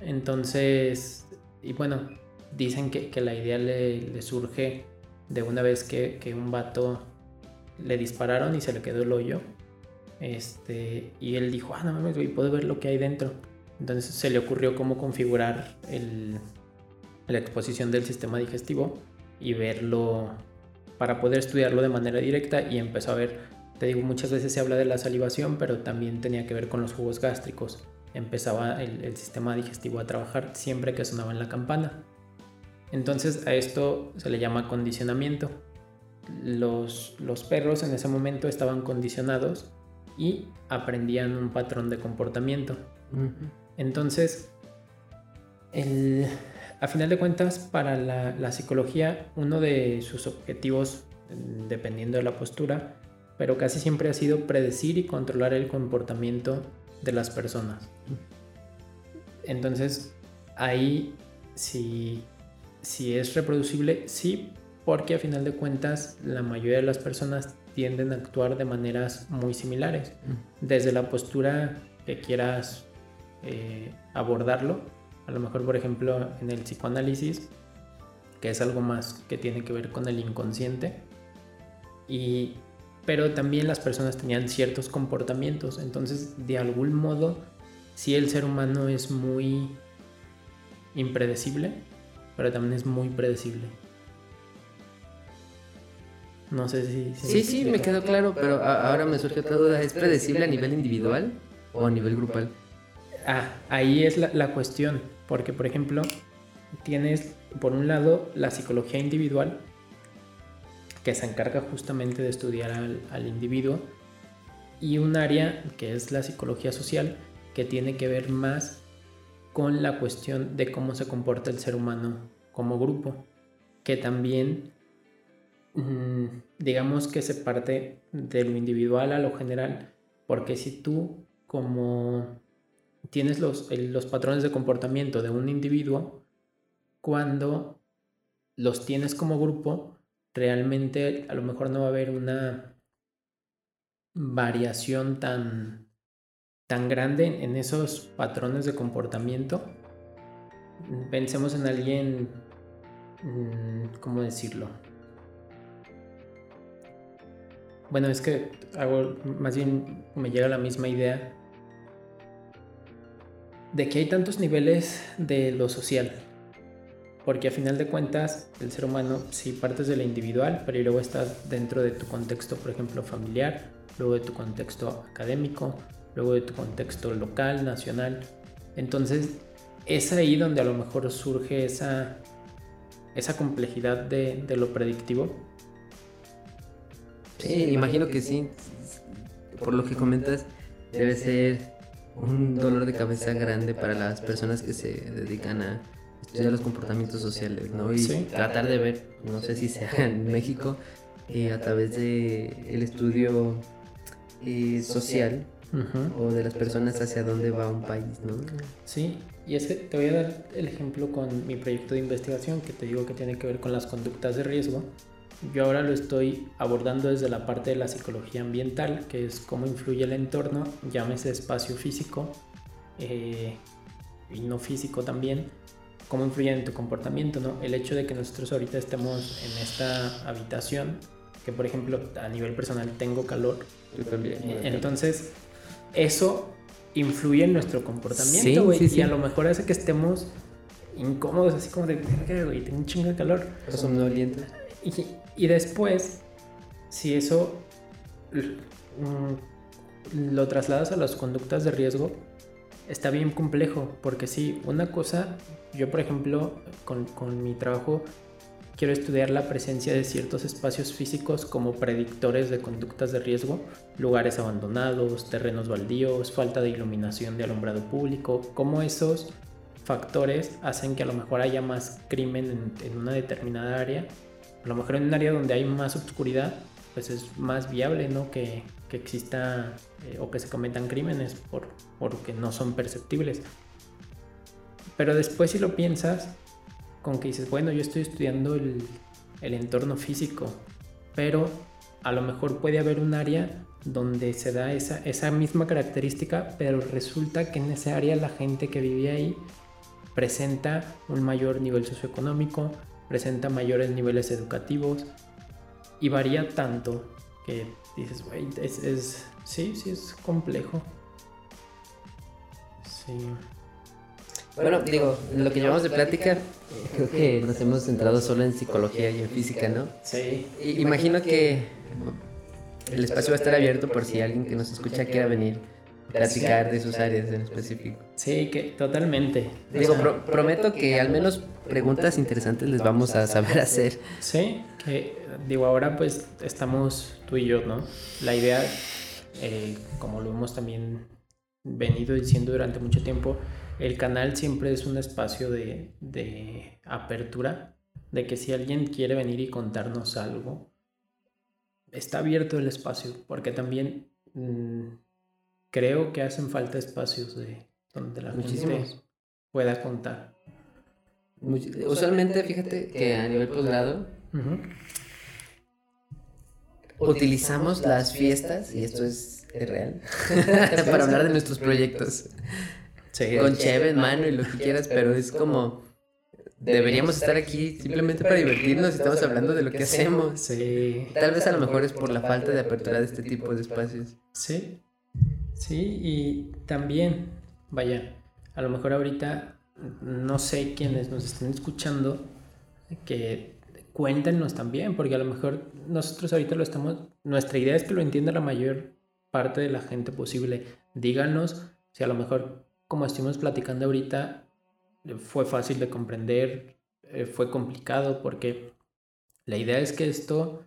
Entonces, y bueno, dicen que, la idea le, surge de una vez que, que, un vato le dispararon y se le quedó el hoyo. Este, y él dijo, ah, no mames, puedo ver lo que hay dentro. Entonces se le ocurrió cómo configurar la exposición del sistema digestivo y verlo para poder estudiarlo de manera directa y empezó a ver, te digo, muchas veces se habla de la salivación, pero también tenía que ver con los jugos gástricos. Empezaba el, sistema digestivo a trabajar siempre que sonaba en la campana. Entonces a esto se le llama condicionamiento. Los, los perros en ese momento estaban condicionados y aprendían un patrón de comportamiento. Entonces, a final de cuentas, para la, psicología, uno de sus objetivos, dependiendo de la postura, pero casi siempre ha sido predecir y controlar el comportamiento de las personas. Entonces, ahí si, si es reproducible, sí, porque a final de cuentas la mayoría de las personas tienden a actuar de maneras muy similares. Desde la postura que quieras eh, abordarlo. A lo mejor, por ejemplo, en el psicoanálisis, que es algo más que tiene que ver con el inconsciente. Y, pero también las personas tenían ciertos comportamientos. Entonces, de algún modo, si el ser humano es muy impredecible, pero también es muy predecible. No sé si... sí, sí, me quedó claro, pero ahora me surge otra duda. ¿Es predecible a nivel individual o a nivel grupal? Ah, ahí es la, cuestión, porque por ejemplo, tienes por un lado la psicología individual, que se encarga justamente de estudiar al, individuo, y un área que es la psicología social, que tiene que ver más con la cuestión de cómo se comporta el ser humano como grupo, que también digamos que se parte de lo individual a lo general, porque si tú como tienes los, los patrones de comportamiento de un individuo cuando los tienes como grupo, realmente a lo mejor no va a haber una variación tan, tan grande en esos patrones de comportamiento. Pensemos en alguien, mm, ¿cómo decirlo? Bueno, es que hago, más bien me llega la misma idea de que hay tantos niveles de lo social. Porque a final de cuentas, el ser humano sí partes de lo individual, pero luego estás dentro de tu contexto, por ejemplo, familiar, luego de tu contexto académico, luego de tu contexto local, nacional. Entonces, es ahí donde a lo mejor surge esa, esa complejidad de lo predictivo. Sí, imagino que sí. Por lo que comentas, debe ser un dolor de cabeza grande para las personas que se dedican a estudiar los comportamientos sociales, ¿no? Y tratar de ver, no sé si sea en México, eh, a través de el estudio eh, social o de las personas hacia dónde va un país, ¿no? Sí, y es que te voy a dar el ejemplo con mi proyecto de investigación que te digo que tiene que ver con las conductas de riesgo. Yo ahora lo estoy abordando desde la parte de la psicología ambiental, que es cómo influye el entorno, llámese espacio físico eh, y no físico también, cómo influye en tu comportamiento, ¿no? El hecho de que nosotros ahorita estemos en esta habitación, que por ejemplo a nivel personal tengo calor, eh, entonces eso influye en nuestro comportamiento, güey, y a lo mejor hace que estemos incómodos, así como de, güey, tengo un chingo de calor. Y, y después, si eso mm, lo trasladas a las conductas de riesgo, está bien complejo, porque sí, una cosa, yo por ejemplo, con, con, mi trabajo, quiero estudiar la presencia de ciertos espacios físicos como predictores de conductas de riesgo, lugares abandonados, terrenos baldíos, falta de iluminación de alumbrado público, cómo esos factores hacen que a lo mejor haya más crimen en, en una determinada área a lo mejor en un área donde hay más oscuridad, pues es más viable, ¿no? Que, que exista eh, o que se cometan crímenes por, porque no son perceptibles. Pero después si lo piensas, con que dices, bueno, yo estoy estudiando el, el entorno físico, pero a lo mejor puede haber un área donde se da esa, esa misma característica, pero resulta que en esa área la gente que vive ahí presenta un mayor nivel socioeconómico, presenta mayores niveles educativos y varía tanto que dices, güey, es, es, sí, sí es complejo. Sí. Bueno, digo, en lo que llevamos de plática, creo que nos hemos centrado solo en psicología y en física, ¿no? Sí. imagino que el espacio va a estar abierto por si alguien que nos escucha quiera venir platicar de sus áreas en específico. Sí, que totalmente. Digo, prometo que al menos preguntas interesantes les vamos a saber hacer. Sí, que digo, ahora pues estamos tú y yo, ¿no? La idea, eh, como lo hemos también venido diciendo durante mucho tiempo, el canal siempre es un espacio de, de apertura, de que si alguien quiere venir y contarnos algo, está abierto el espacio, porque también... Mm, creo que hacen falta espacios de donde la gente pueda contar. usualmente, fíjate que a nivel posgrado utilizamos las fiestas, y esto es, real, para hablar de nuestros proyectos. Con cheve en mano y lo que quieras, pero es como deberíamos estar aquí simplemente para divertirnos y estamos hablando de lo que hacemos. Sí. Tal vez a lo mejor es por la falta de apertura de este tipo de espacios. Sí, Sí, y también, vaya, a lo mejor ahorita no sé quiénes nos estén escuchando, que cuéntenos también, porque a lo mejor nosotros ahorita lo estamos, nuestra idea es que lo entienda la mayor parte de la gente posible. Díganos si a lo mejor, como estuvimos platicando ahorita, fue fácil de comprender, eh, fue complicado, porque la idea es que esto,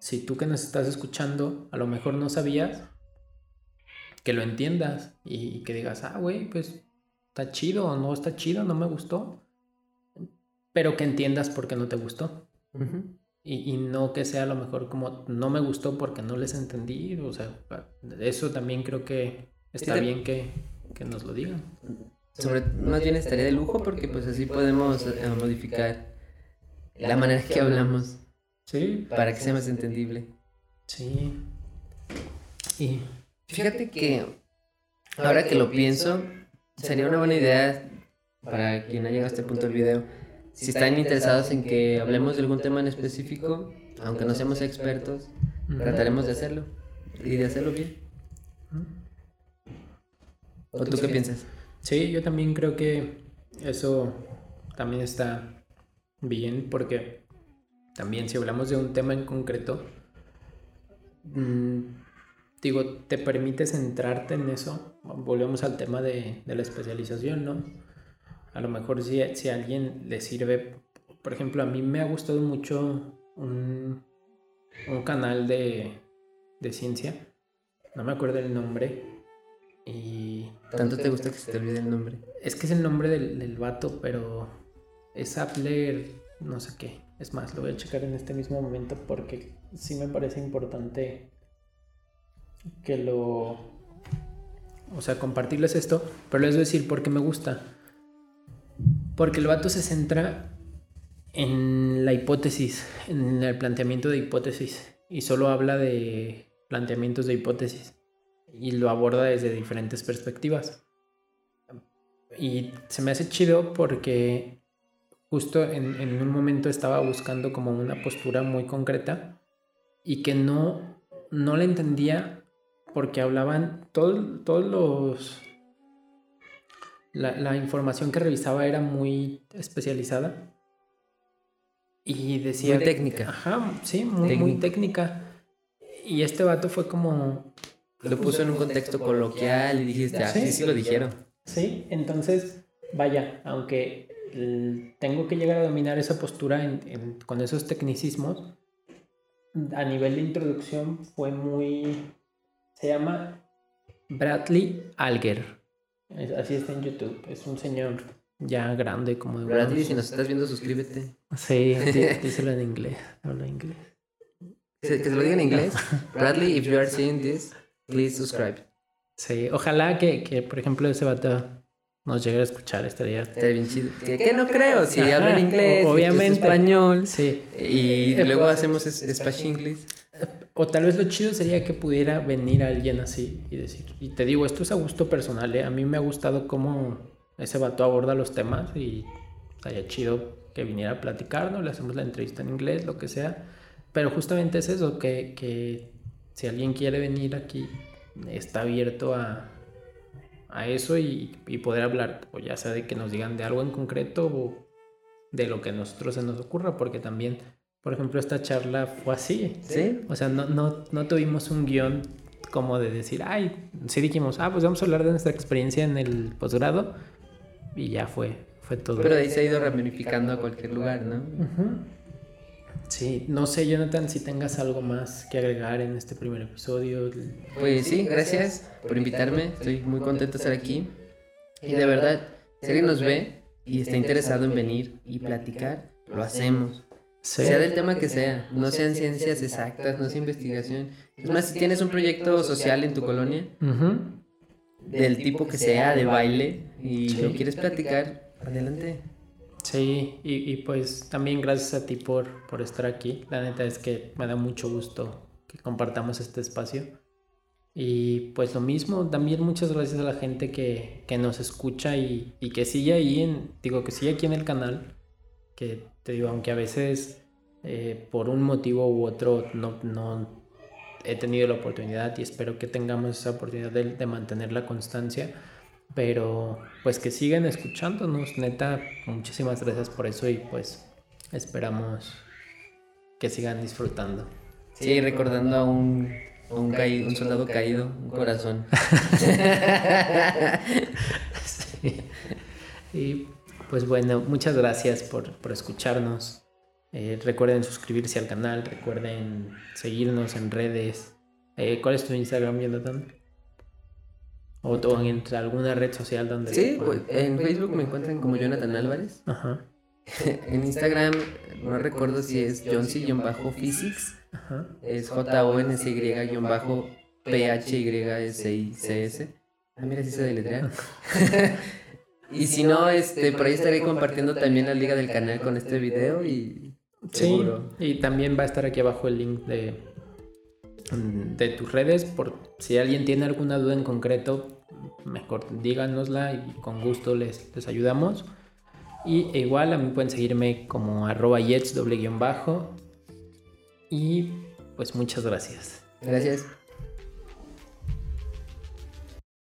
si tú que nos estás escuchando, a lo mejor no sabías, que lo entiendas y que digas, ah, güey, pues está chido o no está chido, no me gustó. Pero que entiendas por qué no te gustó. y, no que sea a lo mejor como no me gustó porque no les entendí. O sea, eso también creo que está bien que, que nos lo digan. Sobre, más bien estaría de lujo porque pues así podemos eh, modificar la manera que hablamos. Sí. Para que sea más entendible. Sí. Y Fíjate que ahora que lo pienso, sería una buena idea para quien ha llegado a este punto del video. Si están interesados en que hablemos de algún tema en específico, aunque no seamos expertos, Trataremos de hacerlo. Y de hacerlo bien. ¿O tú qué piensas? Sí, yo también creo que eso también está bien porque también si hablamos de un tema en concreto, mm, digo, te permite centrarte en eso. Volvemos al tema de, la especialización, ¿no? A lo mejor si, si a alguien le sirve, por ejemplo, a mí me ha gustado mucho un, un canal de, de ciencia, no me acuerdo el nombre, y... ¿Tanto te gusta que se te olvide el nombre? Es que es el nombre del, del vato, pero es Appler, no sé qué. Es más, lo voy a checar en este mismo momento porque sí me parece importante que lo... O sea, compartirles esto, pero les voy a decir por qué me gusta. Porque el vato se centra en la hipótesis, en el planteamiento de hipótesis, y solo habla de planteamientos de hipótesis, y lo aborda desde diferentes perspectivas. Y se me hace chido porque justo en, en un momento estaba buscando como una postura muy concreta y que no, no la entendía porque hablaban todos los... La, la, información que revisaba era muy especializada. Y decía... Muy técnica. Ajá, sí, muy, muy técnica. Y este vato fue como... Lo puso en un contexto coloquial y dijiste, ah, sí, sí, lo dijeron. Sí, entonces, vaya, aunque tengo que llegar a dominar esa postura con esos tecnicismos, a nivel de introducción fue muy se llama Bradley Alger. Así está en YouTube. Es un señor ya grande como de... Bradley, si nos estás viendo, suscríbete. Sí, díselo en inglés. Habla inglés. Que se lo diga en inglés. Bradley, if you are seeing this, please subscribe. Sí, ojalá que, que por ejemplo, ese vato nos llegue a escuchar, estaría... Estaría bien chido. Que, no creo, si habla en inglés, obviamente. español. Sí. Y luego hacemos Spanish English. O tal vez lo chido sería que pudiera venir alguien así y decir, y te digo, esto es a gusto personal, ¿eh? a mí me ha gustado cómo ese vato aborda los temas y estaría chido que viniera a platicarnos, le hacemos la entrevista en inglés, lo que sea, pero justamente es eso, que, que si alguien quiere venir aquí, está abierto a, a eso y, y, poder hablar, o ya sea de que nos digan de algo en concreto o de lo que a nosotros se nos ocurra, porque también por ejemplo, esta charla fue así. Sí. O sea, no, no, no tuvimos un guion como de decir, ay, sí dijimos, ah, pues vamos a hablar de nuestra experiencia en el posgrado y ya fue, fue todo. Pero ahí se ha ido ramificando a cualquier lugar, ¿no? Sí, no sé, Jonathan, si tengas algo más que agregar en este primer episodio. Pues sí, gracias por invitarme, estoy muy contento de estar aquí. Y de verdad, si alguien nos ve y está interesado en venir y platicar, lo hacemos. Sea del tema que sea, no sean ciencias exactas, no sea investigación. Es más, si tienes un proyecto social en tu colonia, del tipo que sea, de baile, y lo quieres platicar, adelante. Sí, y, y, pues también gracias a ti por, por estar aquí. La neta es que me da mucho gusto que compartamos este espacio. Y pues lo mismo, también muchas gracias a la gente que, que nos escucha y, y, que sigue ahí, en, digo, que sigue aquí en el canal, que te digo, aunque a veces eh, por un motivo u otro no, no, he tenido la oportunidad y espero que tengamos esa oportunidad de, de, mantener la constancia. Pero pues que sigan escuchándonos, neta, muchísimas gracias por eso y pues esperamos que sigan disfrutando. Sí, recordando a un, un, caído, un soldado caído, un corazón. sí. Y pues bueno, muchas gracias por, por escucharnos. Eh, recuerden suscribirse al canal, recuerden seguirnos en redes. Eh, ¿Cuál es tu Instagram, Jonathan? ¿O, o en alguna red social donde... Sí, en Facebook me encuentran como Jonathan Álvarez. Ajá. en Instagram no recuerdo si es Jonsi-Physics. Ajá. Es J-O-N-S-Y-P-H-Y-S-I-C-S. Ah, mira, si se deletrea. Y si no, este, por ahí estaré compartiendo también la liga del canal con este video y... Sí, y también va a estar aquí abajo el link de, de tus redes, por si alguien tiene alguna duda en concreto, mejor díganosla y con gusto les, les ayudamos. Y e igual a mí pueden seguirme como arroba jets doble guion bajo. Y pues muchas gracias. Gracias.